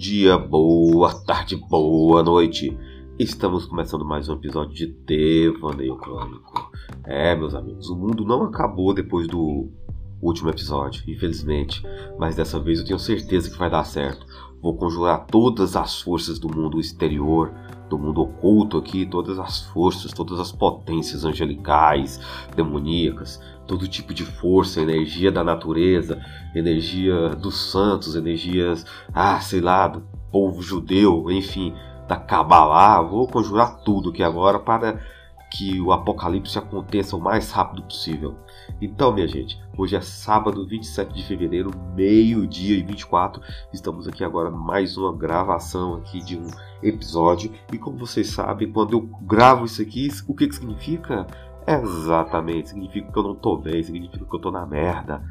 Dia, boa tarde, boa noite. Estamos começando mais um episódio de Devaneio Crônico. É, meus amigos, o mundo não acabou depois do último episódio, infelizmente. Mas dessa vez eu tenho certeza que vai dar certo. Vou conjurar todas as forças do mundo exterior, do mundo oculto aqui, todas as forças, todas as potências angelicais, demoníacas, todo tipo de força, energia da natureza, energia dos santos, energias, ah, sei lá, do povo judeu, enfim, da Kabbalah. Vou conjurar tudo aqui agora para que o apocalipse aconteça o mais rápido possível. Então, minha gente, hoje é sábado, 27 de fevereiro, meio-dia e 24. Estamos aqui agora mais uma gravação aqui de um episódio. E como vocês sabem, quando eu gravo isso aqui, o que, que significa? Exatamente, significa que eu não tô bem, significa que eu tô na merda.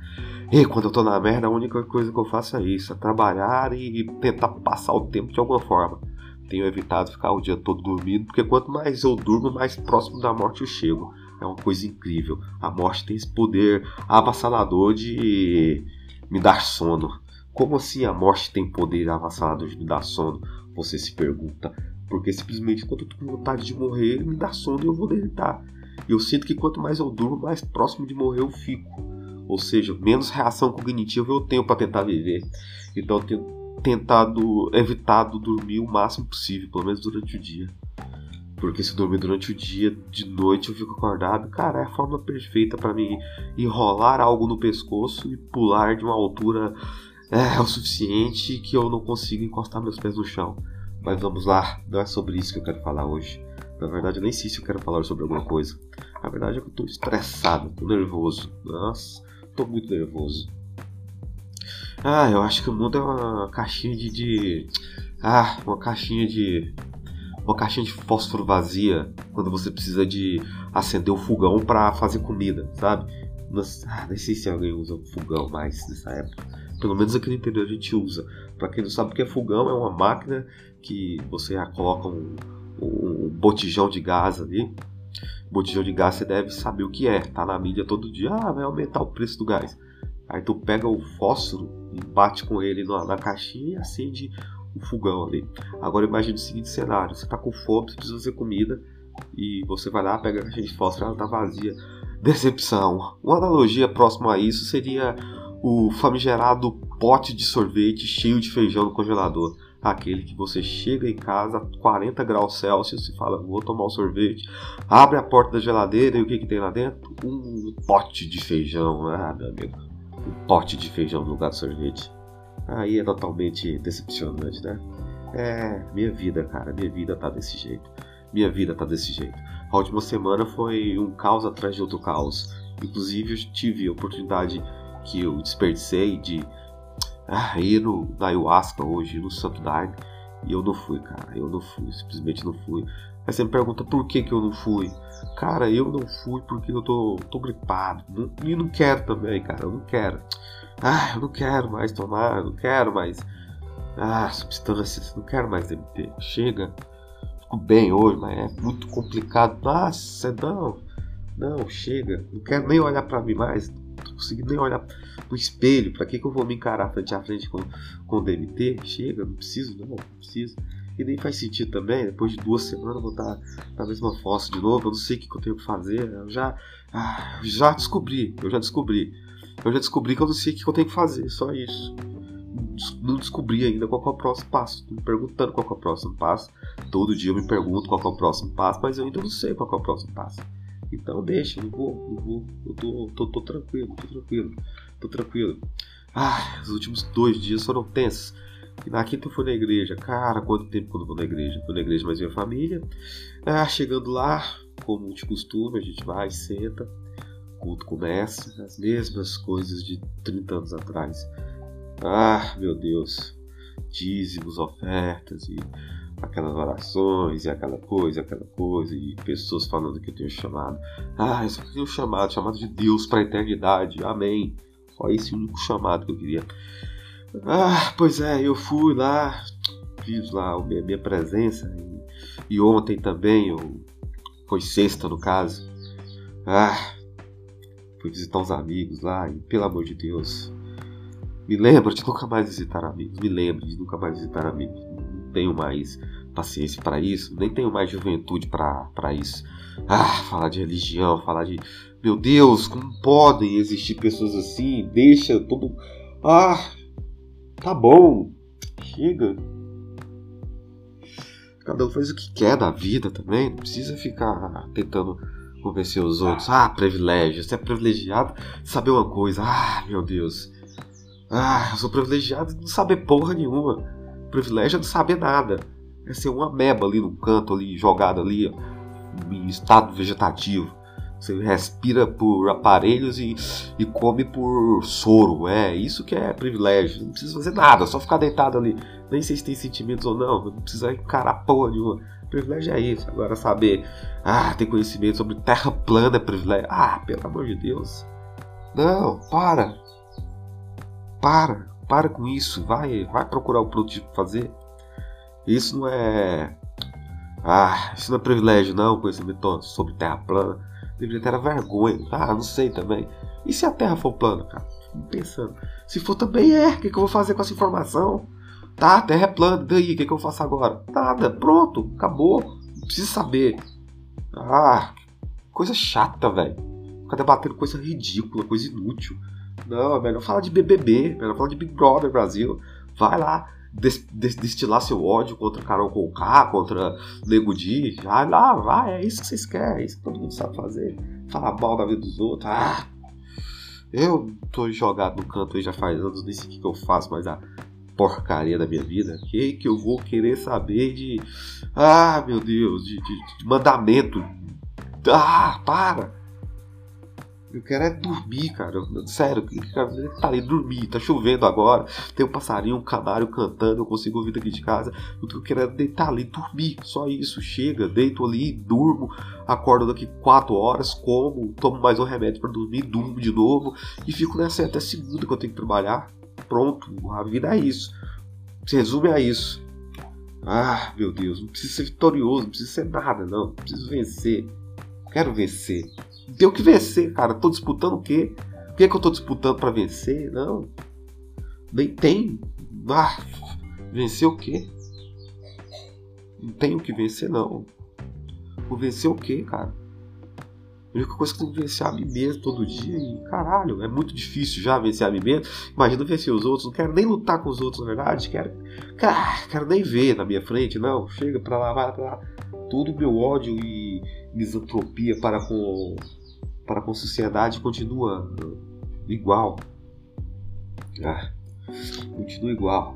E quando eu tô na merda, a única coisa que eu faço é isso, é trabalhar e tentar passar o tempo de alguma forma. Tenho evitado ficar o dia todo dormindo, porque quanto mais eu durmo, mais próximo da morte eu chego. É uma coisa incrível. A morte tem esse poder avassalador de me dar sono. Como assim a morte tem poder avassalador de me dar sono? Você se pergunta. Porque simplesmente quando eu tô com vontade de morrer, me dá sono e eu vou deitar. E eu sinto que quanto mais eu durmo, mais próximo de morrer eu fico. Ou seja, menos reação cognitiva eu tenho para tentar viver. Então eu tenho tentado evitado dormir o máximo possível, pelo menos durante o dia. Porque se dormir durante o dia, de noite eu fico acordado, cara, é a forma perfeita para mim enrolar algo no pescoço e pular de uma altura é, o suficiente que eu não consigo encostar meus pés no chão. Mas vamos lá, não é sobre isso que eu quero falar hoje. Na verdade, eu nem sei se eu quero falar sobre alguma coisa. Na verdade, é que eu tô estressado, tô nervoso. Nossa, tô muito nervoso. Ah, eu acho que o mundo é uma caixinha de, de. Ah, uma caixinha de. Uma caixinha de fósforo vazia quando você precisa de acender o fogão para fazer comida, sabe? Nossa, ah, nem sei se alguém usa fogão mais nessa época. Pelo menos aqui no interior a gente usa. Para quem não sabe o que é fogão, é uma máquina que você coloca um, um botijão de gás ali. Botijão de gás você deve saber o que é. Tá na mídia todo dia. Ah, vai aumentar o preço do gás. Aí tu pega o fósforo bate com ele na, na caixinha e acende o fogão ali. Agora imagine o seguinte cenário: você tá com fome, você precisa fazer comida e você vai lá, pega a caixinha de fósforo, ela tá vazia. Decepção. Uma analogia próxima a isso seria o famigerado pote de sorvete cheio de feijão no congelador. Aquele que você chega em casa a 40 graus Celsius e fala, vou tomar um sorvete. Abre a porta da geladeira e o que, que tem lá dentro? Um pote de feijão. Ah, meu amigo um pote de feijão no lugar do sorvete. Aí é totalmente decepcionante, né? É, minha vida, cara, minha vida tá desse jeito. Minha vida tá desse jeito. A última semana foi um caos atrás de outro caos. Inclusive, eu tive a oportunidade que eu desperdicei de ah, ir no, na ayahuasca hoje, no Santo Daime. E eu não fui, cara. Eu não fui, simplesmente não fui. Aí você me pergunta por que, que eu não fui. Cara, eu não fui porque eu tô, tô gripado. Não, e não quero também, cara. Eu não quero. Ah, eu não quero mais tomar, eu não quero mais. Ah, substâncias, não quero mais DMT. Chega. Fico bem hoje, mas é muito complicado. Nossa, não. Não, chega. Não quero nem olhar para mim mais. Consigo nem olhar no espelho. Pra que, que eu vou me encarar frente a frente com, com DMT? Chega, não preciso, não, não preciso. E nem faz sentido também, depois de duas semanas eu vou estar na mesma fossa de novo, eu não sei o que eu tenho que fazer, eu já, ah, já descobri, eu já descobri. Eu já descobri que eu não sei o que eu tenho que fazer, só isso. Não descobri ainda qual é o próximo passo. Tô me perguntando qual é o próximo passo. Todo dia eu me pergunto qual é o próximo passo, mas eu ainda não sei qual é o próximo passo. Então deixa, eu não vou, não vou. Eu tô, tô, tô tranquilo, tô tranquilo, tô tranquilo. Ah, os últimos dois dias foram tensos. E na quinta eu fui na igreja. Cara, quanto tempo quando eu vou na igreja? Fui na igreja mais minha família. Ah, chegando lá, como de costume, a gente vai, senta, o culto começa, as mesmas coisas de 30 anos atrás. Ah, meu Deus. Dízimos, ofertas e aquelas orações e aquela coisa, aquela coisa, e pessoas falando que eu tenho chamado. Ah, eu só um chamado, chamado de Deus para a eternidade. Amém. Só esse único chamado que eu queria. Ah, pois é, eu fui lá, fiz lá a minha, minha presença e, e, ontem também, eu, foi sexta no caso. Ah, fui visitar uns amigos lá e pelo amor de Deus, Me lembra de nunca mais visitar amigos. Me lembra de nunca mais visitar amigos. Tenho mais paciência para isso. Nem tenho mais juventude para isso. Ah, falar de religião, falar de. Meu Deus, como podem existir pessoas assim? Deixa todo. Ah, tá bom. Chega. Cada um faz o que quer da vida também. Não precisa ficar tentando convencer os outros. Ah, privilégio. Você é privilegiado de saber uma coisa. Ah, meu Deus. Ah, eu sou privilegiado de não saber porra nenhuma. Privilégio é não saber nada. É ser uma meba ali no canto, ali, jogado ali, em estado vegetativo. Você respira por aparelhos e, e come por soro. É isso que é privilégio. Não precisa fazer nada, só ficar deitado ali. Nem sei se tem sentimentos ou não. Não precisa encarar porra nenhuma. Privilégio é isso. Agora saber, ah, ter conhecimento sobre terra plana é privilégio. Ah, pelo amor de Deus. Não, para. Para, para com isso. Vai, vai procurar o produto para fazer. Isso não é. Ah, isso não é privilégio, não. Conhecimento sobre terra plana. Deveria ter vergonha. Ah, não sei também. E se a terra for plana, cara? Fico pensando. Se for também é, o que, que eu vou fazer com essa informação? Tá, a terra é plana, daí, o que, que eu faço agora? Nada, pronto, acabou. Não preciso saber. Ah, coisa chata, velho. Ficar debatendo coisa ridícula, coisa inútil. Não, é melhor falar de BBB, melhor falar de Big Brother Brasil. Vai lá, destilar seu ódio contra Carol Conká, contra Nego Di. Vai lá, vai, é isso que vocês querem, é isso que todo mundo sabe fazer. Falar mal da vida dos outros. Ah, eu tô jogado no canto aí já faz anos, nem sei o que, que eu faço, mas a porcaria da minha vida. Que que eu vou querer saber de. Ah, meu Deus, de, de, de mandamento. Ah, para! Eu quero é dormir, cara. Sério, tá ali dormir. Tá chovendo agora. Tem um passarinho, um canário cantando. Eu consigo ouvir daqui de casa. Eu quero é deitar ali, dormir. Só isso. Chega, deito ali, durmo. Acordo daqui 4 horas, como, tomo mais um remédio para dormir, durmo de novo. E fico nessa até segunda que eu tenho que trabalhar. Pronto, a vida é isso. Se resume a isso. Ah, meu Deus, não preciso ser vitorioso, não preciso ser nada. Não preciso vencer. Quero vencer. Tenho que vencer, cara. Tô disputando o quê? O que é que eu tô disputando para vencer? Não. Nem tem. Ah, vencer o quê? Não tenho que vencer, não. Vou vencer o quê, cara? A única coisa que eu tenho que vencer é a mim mesmo todo dia. E caralho, é muito difícil já vencer a mim mesmo. Imagina vencer os outros. Não quero nem lutar com os outros, na verdade. Quero, cara, quero nem ver na minha frente. Não, chega pra lá, vai pra lá. Todo o meu ódio e misantropia para com para com a sociedade continua igual. Ah, continua igual.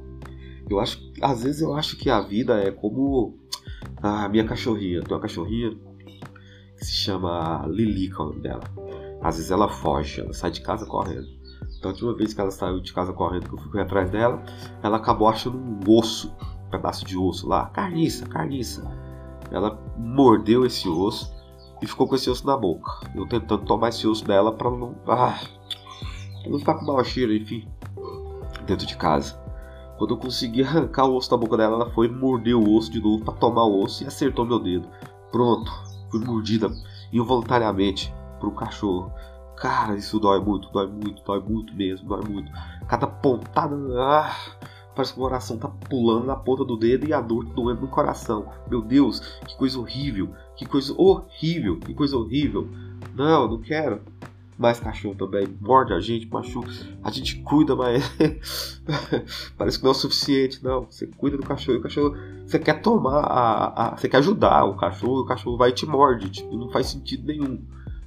Eu acho, às vezes eu acho que a vida é como a minha cachorrinha. Tem uma cachorrinha que se chama Lilica, o nome dela. Às vezes ela foge, ela sai de casa correndo. Então, a última vez que ela saiu de casa correndo, que eu fui atrás dela, ela acabou achando um osso, um pedaço de osso lá, carniça, carniça. Ela mordeu esse osso e ficou com esse osso na boca. Eu tentando tomar esse osso dela para não, ah, pra não ficar com mau cheiro, enfim, dentro de casa. Quando eu consegui arrancar o osso da boca dela, ela foi morder o osso de novo para tomar o osso e acertou meu dedo. Pronto, fui mordida involuntariamente por um cachorro. Cara, isso dói muito, dói muito, dói muito mesmo, dói muito. Cada pontada. Ah, Parece que o coração tá pulando na ponta do dedo e a dor tá doendo no coração. Meu Deus, que coisa horrível. Que coisa horrível. Que coisa horrível. Não, não quero. Mais cachorro também. Morde a gente, machuca. A gente cuida, mas. Parece que não é o suficiente. Não, você cuida do cachorro. E o cachorro. Você quer tomar. A, a, você quer ajudar o cachorro. E o cachorro vai e te morde. Tipo, não faz sentido nenhum.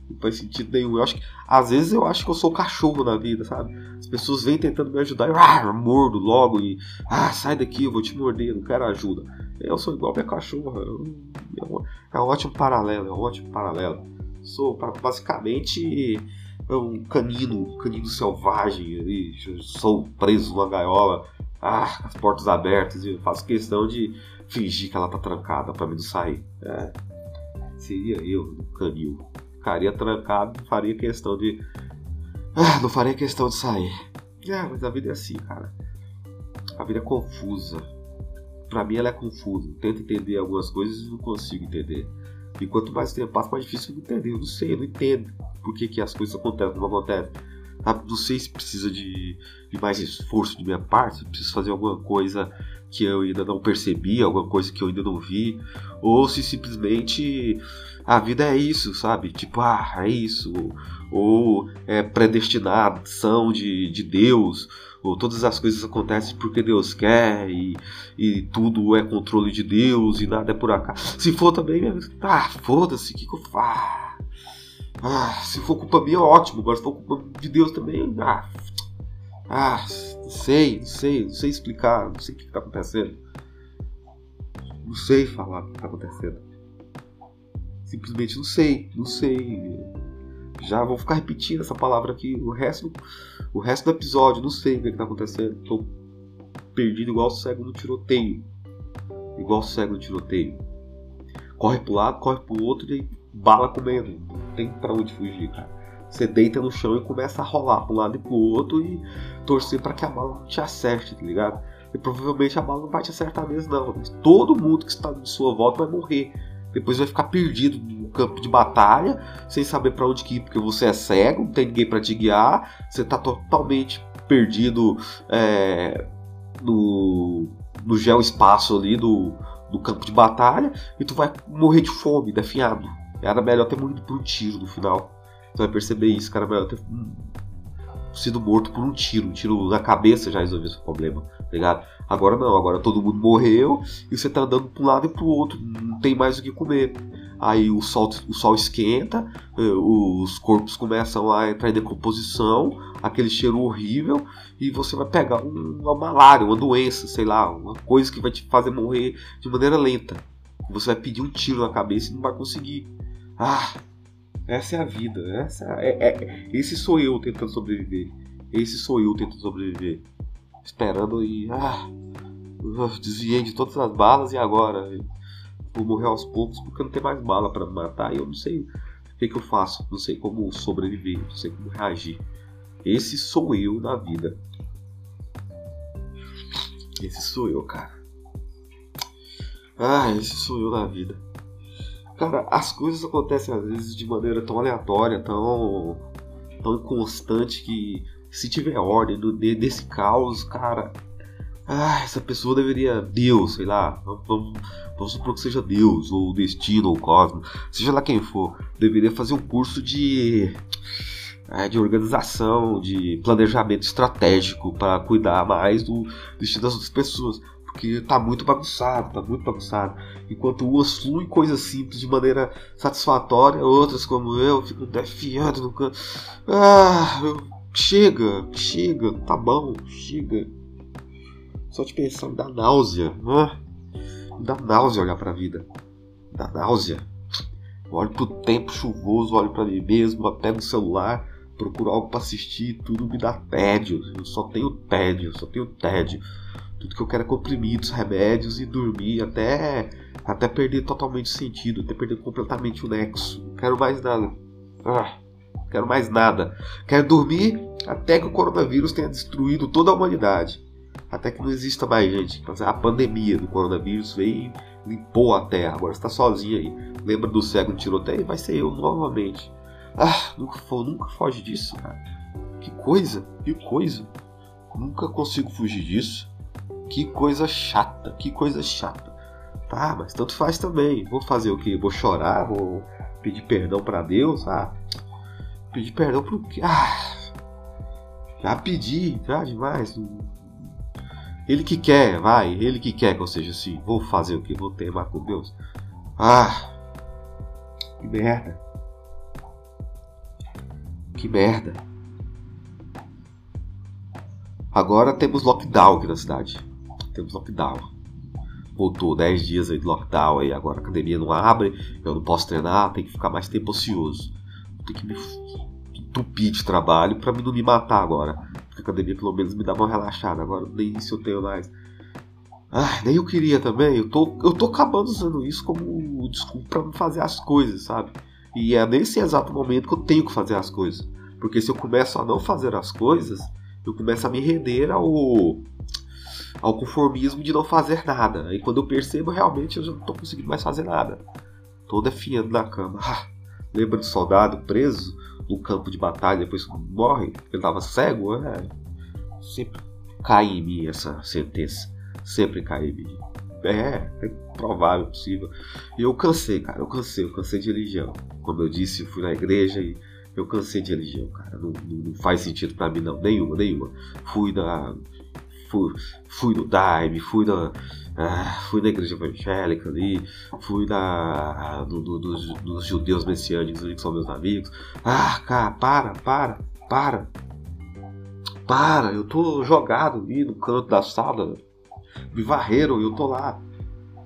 Não faz sentido nenhum. Eu acho que, às vezes eu acho que eu sou cachorro na vida, sabe? As pessoas vêm tentando me ajudar, eu ah, mordo logo e ah, sai daqui, eu vou te morder, não quero ajuda. Eu sou igual a minha cachorra. é, é um ótimo paralelo, é um ótimo paralelo. Sou basicamente um canino, canino selvagem, e sou preso numa gaiola, ah, as portas abertas e faço questão de fingir que ela tá trancada para mim não sair. É, seria eu, um canil ficaria trancado, não faria questão de. Ah, não faria questão de sair. Ah, mas a vida é assim, cara. A vida é confusa. Pra mim ela é confusa. tento entender algumas coisas e não consigo entender. E quanto mais tempo passa, mais difícil de entender. Eu não sei, eu não entendo por que, que as coisas acontecem, não acontecem. Sabe? Não sei se precisa de, de mais esforço de minha parte, se preciso fazer alguma coisa que eu ainda não percebi, alguma coisa que eu ainda não vi, ou se simplesmente a vida é isso, sabe? Tipo, ah, é isso, ou é predestinação de, de Deus, ou todas as coisas acontecem porque Deus quer, e, e tudo é controle de Deus, e nada é por acaso. Se for também, ah, foda-se, o que, que eu faço? Ah, se for culpa minha, ótimo. Agora, se for culpa de Deus também, ah, ah, não sei, não sei, não sei explicar, não sei o que está acontecendo. Não sei falar o que está acontecendo. Simplesmente não sei, não sei. Já vou ficar repetindo essa palavra aqui o resto, o resto do episódio. Não sei o que está acontecendo. Estou perdido igual cego no tiroteio. Igual cego no tiroteio. Corre um lado, corre para o outro e bala comendo. Não tem para onde fugir, cara. Você deita no chão e começa a rolar para um lado e para o outro e torcer para que a bala não te acerte, tá ligado? E provavelmente a bala não vai te acertar mesmo, não. Mas todo mundo que está em sua volta vai morrer. Depois vai ficar perdido no campo de batalha, sem saber para onde ir, porque você é cego, não tem ninguém para te guiar, você está totalmente perdido é, no, no geoespaço ali do, do campo de batalha, e tu vai morrer de fome, definhado. Era melhor ter morrido por um tiro no final. Você vai perceber isso, cara. Melhor ter sido morto por um tiro. Um tiro na cabeça já resolveu esse problema, tá ligado? Agora não, agora todo mundo morreu e você tá andando pra um lado e pro outro. Não tem mais o que comer. Aí o sol, o sol esquenta, eh, os corpos começam a entrar em decomposição, aquele cheiro horrível, e você vai pegar uma malária, uma doença, sei lá, uma coisa que vai te fazer morrer de maneira lenta. Você vai pedir um tiro na cabeça e não vai conseguir. Ah, essa é a vida. Essa é, é, esse sou eu tentando sobreviver. Esse sou eu tentando sobreviver. Esperando e. Ah, desviei de todas as balas e agora? Vou morrer aos poucos porque não tem mais bala para matar e eu não sei o que, que eu faço. Não sei como sobreviver. Não sei como reagir. Esse sou eu na vida. Esse sou eu, cara. Ah, esse sou eu na vida. Cara, as coisas acontecem às vezes de maneira tão aleatória, tão, tão inconstante que se tiver ordem no, desse caos, cara, ah, essa pessoa deveria. Deus, sei lá. Vamos, vamos supor que seja Deus, ou destino, ou o cosmos, seja lá quem for, deveria fazer um curso de. É, de organização, de planejamento estratégico para cuidar mais do destino das outras pessoas porque tá muito bagunçado, tá muito bagunçado. Enquanto umas fluem coisas simples de maneira satisfatória, outras como eu ficam defiando no canto. Ah, chega, chega, tá bom, chega. Só de pensar me dá náusea, né? Me dá náusea olhar pra vida. Me dá náusea. Eu olho pro tempo chuvoso, olho para mim mesmo, pego o celular, procuro algo para assistir, tudo me dá tédio. Eu só tenho tédio, só tenho tédio. Tudo que eu quero é comprimidos, remédios e dormir até, até perder totalmente o sentido, até perder completamente o nexo. Não quero mais nada. Ah, quero mais nada. Quero dormir até que o coronavírus tenha destruído toda a humanidade. Até que não exista mais gente. A pandemia do coronavírus veio e limpou a Terra. Agora está sozinho aí. Lembra do cego no tiroteio? Vai ser eu novamente. Ah, nunca, nunca foge disso, cara. Que coisa, que coisa. Nunca consigo fugir disso. Que coisa chata, que coisa chata. Tá, mas tanto faz também. Vou fazer o que? Vou chorar? Vou pedir perdão para Deus? Ah, pedir perdão pro quê? Ah, já pedi, já demais. Ele que quer, vai, ele que quer que eu seja assim. Vou fazer o que? Vou teimar com Deus. Ah, que merda. Que merda. Agora temos lockdown aqui na cidade temos lockdown. Voltou 10 dias aí de lockdown, aí agora a academia não abre, eu não posso treinar, tem que ficar mais tempo ocioso. Tem que me entupir de trabalho para não me matar agora. Porque a academia pelo menos me dá uma relaxada, agora nem isso eu tenho mais. Ah, nem eu queria também, eu tô, eu tô acabando usando isso como desculpa para não fazer as coisas, sabe? E é nesse exato momento que eu tenho que fazer as coisas. Porque se eu começo a não fazer as coisas, eu começo a me render ao ao conformismo de não fazer nada. E quando eu percebo, realmente eu já não estou conseguindo mais fazer nada. Tô definhando na cama. Lembra do soldado preso? no campo de batalha depois morre, ele tava cego, é, sempre cai em mim essa sentença. Sempre cai em mim. É, é provável, possível. E eu cansei, cara, eu cansei, eu cansei de religião. Como eu disse, eu fui na igreja e eu cansei de religião, cara. Não, não, não faz sentido para mim, não. Nenhuma, nenhuma. Fui na. Fui, fui no Daime, fui na. Ah, fui na igreja evangélica ali, fui na, nos, nos judeus messiânicos ali, que são meus amigos. Ah, cara, para, para, para. Para, eu tô jogado ali no canto da sala. Me varreram, eu tô lá.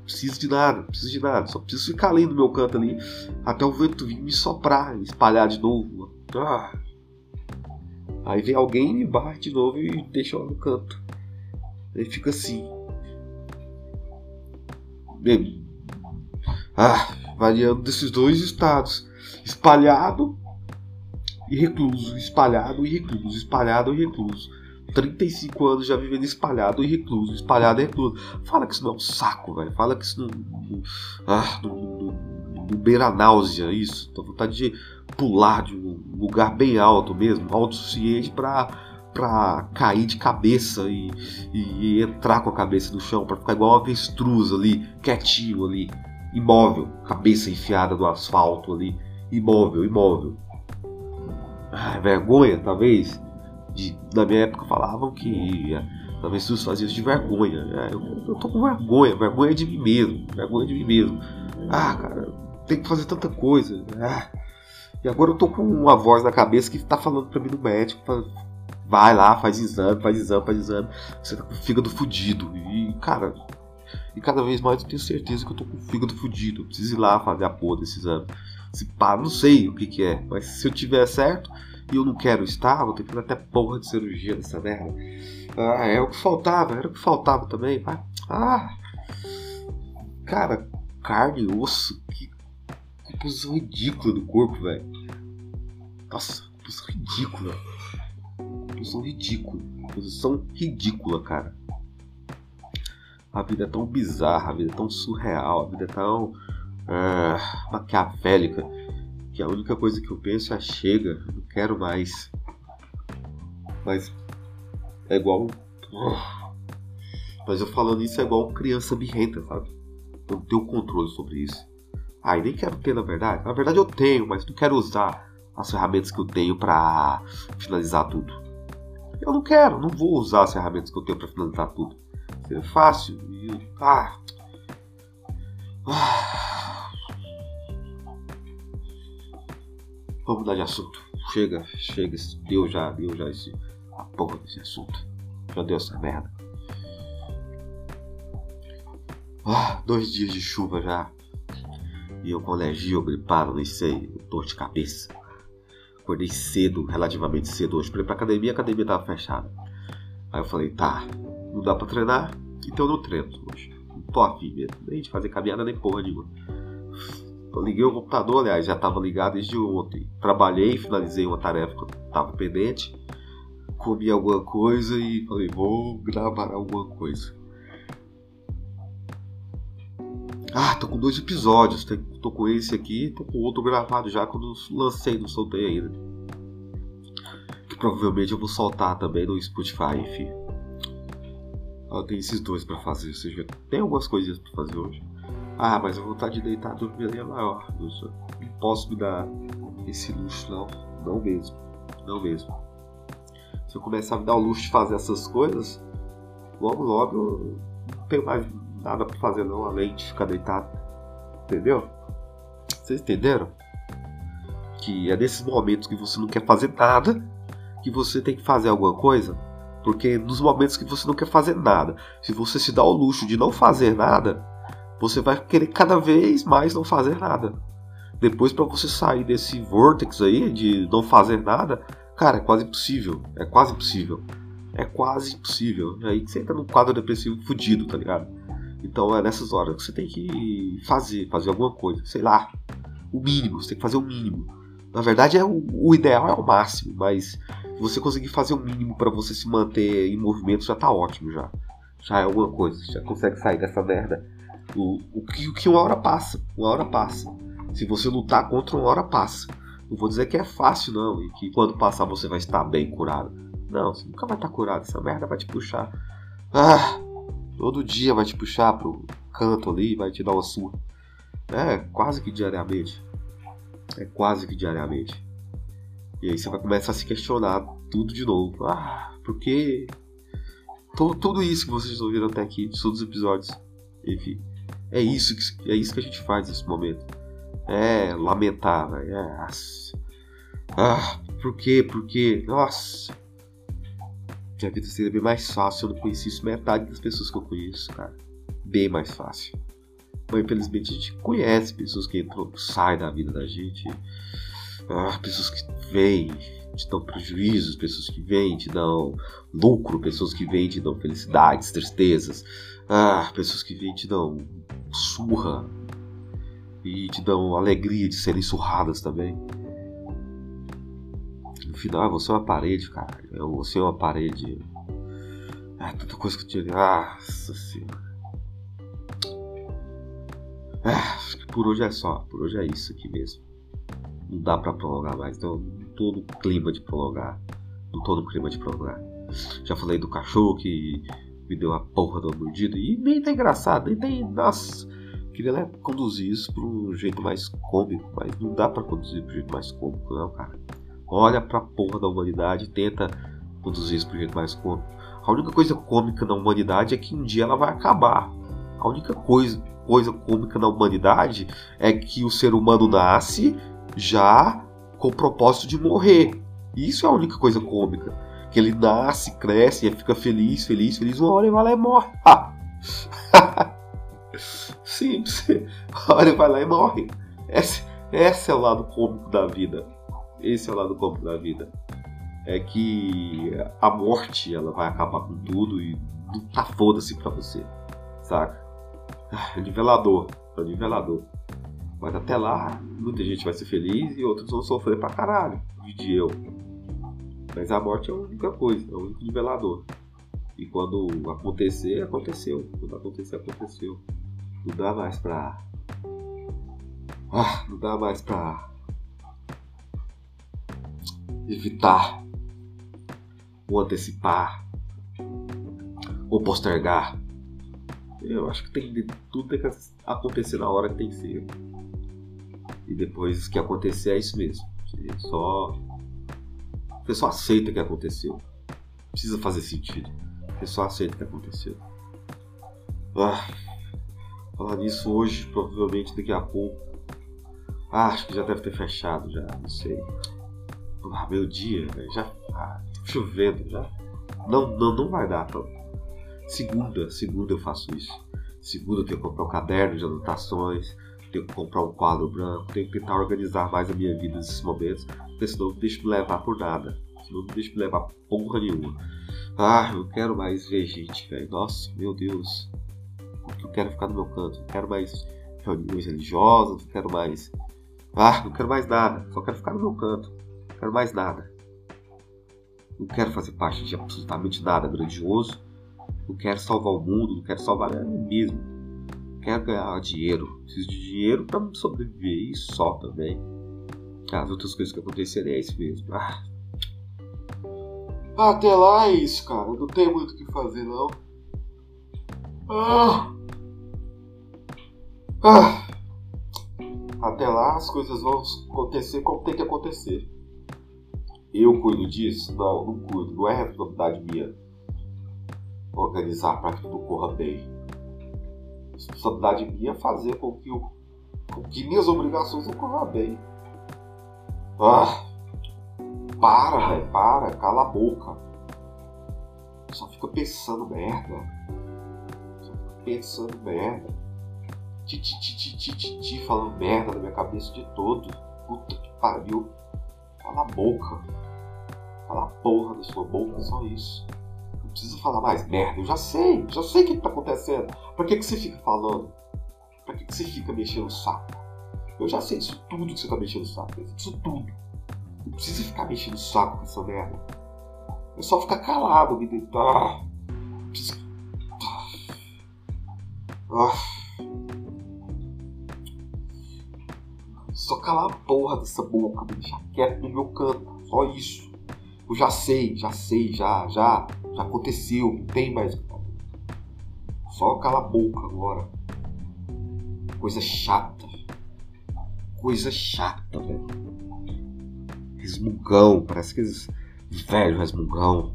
Preciso de nada, preciso de nada. Só preciso ficar ali no meu canto ali até o vento vir me soprar, espalhar de novo. Ah. Aí vem alguém me bate de novo e deixa lá no canto. Aí fica assim. Ah, variando desses dois estados. Espalhado e recluso, espalhado e recluso, espalhado e recluso. 35 anos já vivendo espalhado e recluso, espalhado e recluso. Fala que isso não é um saco, velho. Fala que isso não. não ah, não, não, não beira náusea, isso. Tô vontade de pular de um lugar bem alto mesmo, alto o suficiente pra para cair de cabeça e, e, entrar com a cabeça no chão, para ficar igual uma avestruz ali, quietinho ali, imóvel, cabeça enfiada no asfalto ali, imóvel, imóvel. Ah, vergonha, talvez. De, na minha época falavam que a avestruz fazia isso de vergonha. É, eu, eu tô com vergonha, vergonha de mim mesmo, vergonha de mim mesmo. Ah, cara, tem que fazer tanta coisa. Ah. E agora eu tô com uma voz na cabeça que tá falando pra mim no médico, vai lá, faz exame, faz exame, faz exame. Você tá com o fígado fudido. E, cara, e cada vez mais eu tenho certeza que eu tô com o fígado fudido. Eu preciso ir lá fazer a porra desse exame. Se pá, não sei o que que é. Mas se eu tiver certo e eu não quero estar, vou ter que fazer até porra de cirurgia nessa merda. Ah, é o que faltava, era o que faltava também. Vai. Ah! Cara, carne, osso, que composição ridícula do corpo, velho. Nossa, composição ridícula posição ridícula. Posição ridícula, cara. A vida é tão bizarra, a vida é tão surreal, a vida é tão uh, maquiavélica que a única coisa que eu penso é chega, não quero mais. Mas é igual. Mas eu falando isso é igual criança birrenta, sabe? Eu não tenho controle sobre isso. Ah, e nem quero ter na verdade. Na verdade eu tenho, mas não quero usar as ferramentas que eu tenho para finalizar tudo. Eu não quero, não vou usar as ferramentas que eu tenho para finalizar tudo. Seria fácil. E, ah. ah. Vamos mudar de assunto. Chega, chega. Deu já, deu já esse, a porra desse assunto. Já deu essa merda. Ah, dois dias de chuva já. E eu com alergia gripado, nem sei, dor de cabeça. Acordei cedo, relativamente cedo hoje para ir pra academia, a academia tava fechada. Aí eu falei, tá, não dá pra treinar, então eu não treino hoje. Não tô afim mesmo, nem de fazer caminhada nem porra nenhuma. Eu liguei o computador, aliás, já tava ligado desde ontem. Trabalhei, finalizei uma tarefa que eu tava pendente, comi alguma coisa e falei, vou gravar alguma coisa. Ah, tô com dois episódios. Tô com esse aqui, tô com outro gravado já quando lancei, não soltei ainda. Que provavelmente eu vou soltar também no Spotify, enfim. Eu tenho esses dois para fazer, ou seja, tem algumas coisinhas para fazer hoje. Ah, mas a vontade de deitar dormir é maior. Não posso me dar esse luxo, não. Não mesmo. Não mesmo. Se eu começar a me dar o luxo de fazer essas coisas, logo logo eu não tenho mais nada pra fazer não, além de ficar deitado. Entendeu? Vocês entenderam? Que é nesses momentos que você não quer fazer nada que você tem que fazer alguma coisa. Porque nos momentos que você não quer fazer nada, se você se dá o luxo de não fazer nada, você vai querer cada vez mais não fazer nada. Depois, para você sair desse vortex aí de não fazer nada, cara, é quase impossível. É quase impossível. É quase impossível. Aí você entra num quadro depressivo fudido, tá ligado? Então é nessas horas que você tem que fazer, fazer alguma coisa, sei lá, o mínimo, você tem que fazer o mínimo. Na verdade, é o, o ideal é o máximo, mas se você conseguir fazer o mínimo para você se manter em movimento já tá ótimo já. Já é alguma coisa, já consegue sair dessa merda. O, o, que, o que uma hora passa, uma hora passa. Se você lutar contra, uma hora passa. Não vou dizer que é fácil, não, e que quando passar você vai estar bem curado. Não, você nunca vai estar curado, essa merda vai te puxar. Ah, todo dia vai te puxar pro canto ali, vai te dar uma surra. É, quase que diariamente. É quase que diariamente. E aí você vai começar a se questionar tudo de novo. Ah, por quê? Tudo, isso que vocês ouviram até aqui, de todos os episódios. Enfim, é isso que, é isso que a gente faz nesse momento. É lamentar, velho. É, ah, por quê? Por quê? Nossa. Minha vida seria bem mais fácil se eu não conhecesse metade das pessoas que eu conheço, cara. Bem mais fácil. Mas infelizmente a gente conhece pessoas que entram, saem da vida da gente. Ah, pessoas que vêm, te dão prejuízos, pessoas que vêm, te dão lucro, pessoas que vêm, te dão felicidades, tristezas. Ah, pessoas que vêm, te dão surra. E te dão alegria de serem surradas também. Final, você é uma parede, cara. Você é uma parede. Ah, tanta coisa que eu tinha. Nossa senhora. Ah, por hoje é só. Por hoje é isso aqui mesmo. Não dá pra prolongar mais. Então, não tô no clima de prolongar. Não tô no clima de prolongar. Já falei do cachorro que me deu a porra do mordido. E nem tá engraçado, nem tem. Nossa. Queria né, conduzir isso para um jeito mais cômico, mas não dá para conduzir para um jeito mais cômico, não, cara. Olha pra porra da humanidade e tenta conduzir isso um jeito mais cômico. A única coisa cômica na humanidade é que um dia ela vai acabar. A única coisa coisa cômica na humanidade é que o ser humano nasce já com o propósito de morrer. Isso é a única coisa cômica. Que ele nasce, cresce, e fica feliz, feliz, feliz, uma hora ele vai lá e morre. Simples. Uma hora ele vai lá e morre. Esse, esse é o lado cômico da vida. Esse é o lado cômico da vida. É que a morte ela vai acabar com tudo e tá foda-se pra você. Saca? É nivelador, é nivelador. Mas até lá, muita gente vai ser feliz e outros vão sofrer pra caralho, de eu. Mas a morte é a única coisa, é o único nivelador. E quando acontecer, aconteceu. Quando acontecer, aconteceu. Não dá mais pra. Ah, não dá mais pra. Evitar. Ou antecipar. Ou postergar. Eu acho que tem tudo tem que acontecer na hora que tem que ser. E depois que acontecer é isso mesmo. Você só. Você só aceita que aconteceu. Precisa fazer sentido. Você só aceita que aconteceu. Ah, falar nisso hoje, provavelmente daqui a pouco. Ah, acho que já deve ter fechado já, não sei. Ah, meu dia, já. Ah, chovendo já. Não, não, não vai dar Segunda, segunda eu faço isso. Segunda eu tenho que comprar um caderno de anotações, tenho que comprar um quadro branco, tenho que tentar organizar mais a minha vida nesses momentos, porque senão não deixo me levar por nada. Senão não deixo me levar porra nenhuma. Ah, eu quero mais ver gente, velho. Nossa, meu Deus. Porque eu quero ficar no meu canto. Não quero mais reuniões religiosas, quero mais. Ah, não quero mais nada. Só quero ficar no meu canto. Quero mais nada. Não quero fazer parte de absolutamente nada grandioso não quero salvar o mundo, não quero salvar a mim mesmo. Quero ganhar dinheiro. Preciso de dinheiro para sobreviver e só também. As outras coisas que acontecerem é isso mesmo. Ah. Até lá é isso, cara. Não tem muito o que fazer, não. Ah. Ah. Até lá as coisas vão acontecer como tem que acontecer. Eu cuido disso? Não, não cuido. Não é responsabilidade minha organizar para que tudo corra bem. A responsabilidade minha é fazer com que, eu, com que minhas obrigações corram bem. Ah, para, velho, para, cala a boca. Só fica pensando merda. Só fica pensando merda. Ti, ti, ti, ti, ti, ti, ti, falando merda na minha cabeça de todo. Puta que pariu. Cala a boca. Cala a porra da sua boca, só isso precisa falar mais merda. Eu já sei, já sei o que, está acontecendo. Pra que, que você fica falando? Pra que, que você fica mexendo o saco? Eu já sei disso tudo que você tá mexendo o saco. Isso tudo. Não precisa ficar mexendo o saco com essa merda. É só ficar calado, me deitar. Precisa... Ah. Só calar a porra dessa boca, me deixar quieto no meu canto. Só isso. Eu já sei, já sei, já, já, já aconteceu, não tem mais. Só calar a boca agora. Coisa chata. Coisa chata, velho. Resmungão, parece que eles. Velho resmungão.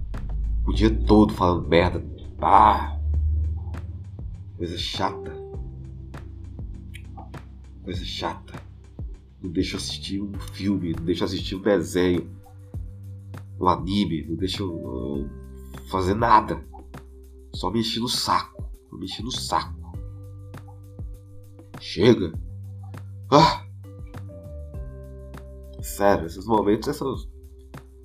O dia todo falando merda. Ah! Coisa chata. Coisa chata. Não deixa eu assistir um filme, não deixa eu assistir um desenho, um anime, não deixa eu fazer nada. Só me encher no saco. Só me encher no saco. Chega. Ah! Sério, esses momentos, essas,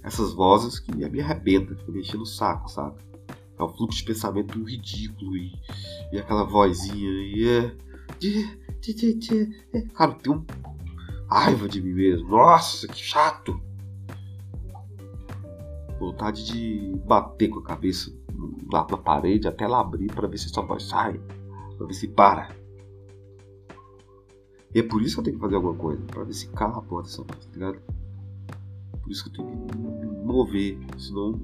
essas vozes que me arrebentam, ficam me enchendo o saco, sabe? É um fluxo de pensamento ridículo e, e aquela vozinha e é. Cara, tem um raiva de mim mesmo. Nossa, que chato! Vontade de bater com a cabeça lá na parede até ela abrir para ver se sua voz sai, para ver se para. E é por isso que eu tenho que fazer alguma coisa, para ver se cala a porta dessa voz, tá ligado? Por isso que eu tenho que mover, senão,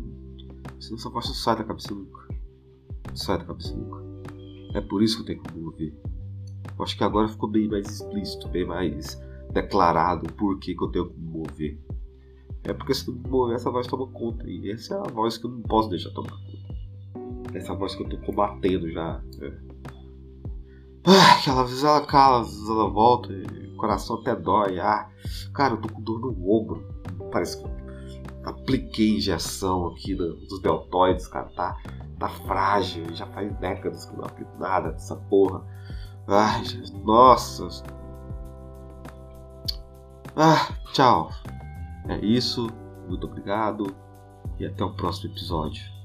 senão essa voz não sai da cabeça nunca. Não sai da cabeça nunca. É por isso que eu tenho que mover. Eu acho que agora ficou bem mais explícito, bem mais declarado por que, eu tenho que me mover. É porque se não me mover, essa voz toma conta. E essa é a voz que eu não posso deixar tomar conta. Essa voz que eu tô combatendo já. É. Ah, que às vezes ela cala, às vezes ela volta, o coração até dói. Ah, cara, eu tô com dor no ombro. Parece que apliquei injeção aqui nos deltoides, cara. Tá, tá frágil, já faz décadas que eu não aplico nada dessa porra. Ai, nossa, ah, tchau. É isso. Muito obrigado. E até o próximo episódio.